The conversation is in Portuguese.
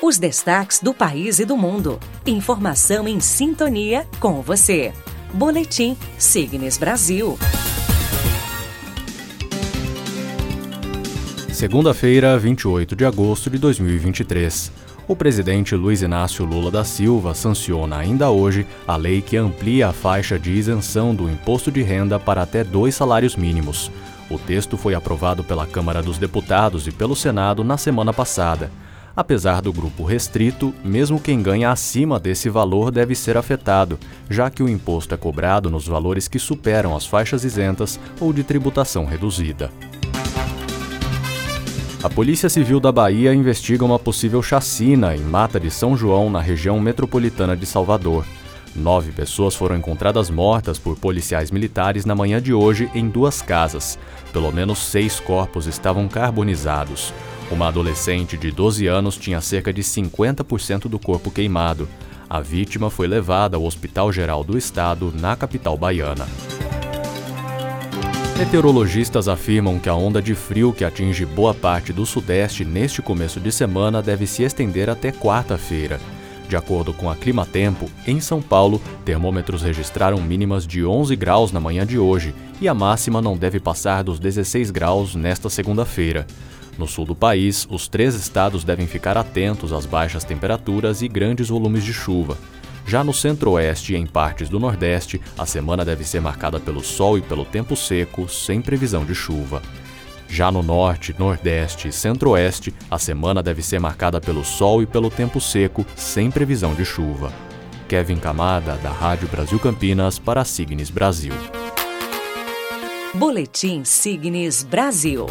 Os destaques do país e do mundo. Informação em sintonia com você. Boletim Signes Brasil. Segunda-feira, 28 de agosto de 2023. O presidente Luiz Inácio Lula da Silva sanciona ainda hoje a lei que amplia a faixa de isenção do imposto de renda para até dois salários mínimos. O texto foi aprovado pela Câmara dos Deputados e pelo Senado na semana passada. Apesar do grupo restrito, mesmo quem ganha acima desse valor deve ser afetado, já que o imposto é cobrado nos valores que superam as faixas isentas ou de tributação reduzida. A Polícia Civil da Bahia investiga uma possível chacina em Mata de São João, na região metropolitana de Salvador. Nove pessoas foram encontradas mortas por policiais militares na manhã de hoje em duas casas. Pelo menos seis corpos estavam carbonizados. Uma adolescente de 12 anos tinha cerca de 50% do corpo queimado. A vítima foi levada ao Hospital Geral do Estado, na capital baiana. Meteorologistas afirmam que a onda de frio que atinge boa parte do Sudeste neste começo de semana deve se estender até quarta-feira. De acordo com a Climatempo, em São Paulo, termômetros registraram mínimas de 11 graus na manhã de hoje e a máxima não deve passar dos 16 graus nesta segunda-feira. No sul do país, os três estados devem ficar atentos às baixas temperaturas e grandes volumes de chuva. Já no centro-oeste e em partes do nordeste, a semana deve ser marcada pelo sol e pelo tempo seco, sem previsão de chuva. Já no norte, nordeste e centro-oeste, a semana deve ser marcada pelo sol e pelo tempo seco, sem previsão de chuva. Kevin Camada, da Rádio Brasil Campinas, para Signes Brasil. Boletim Signes Brasil.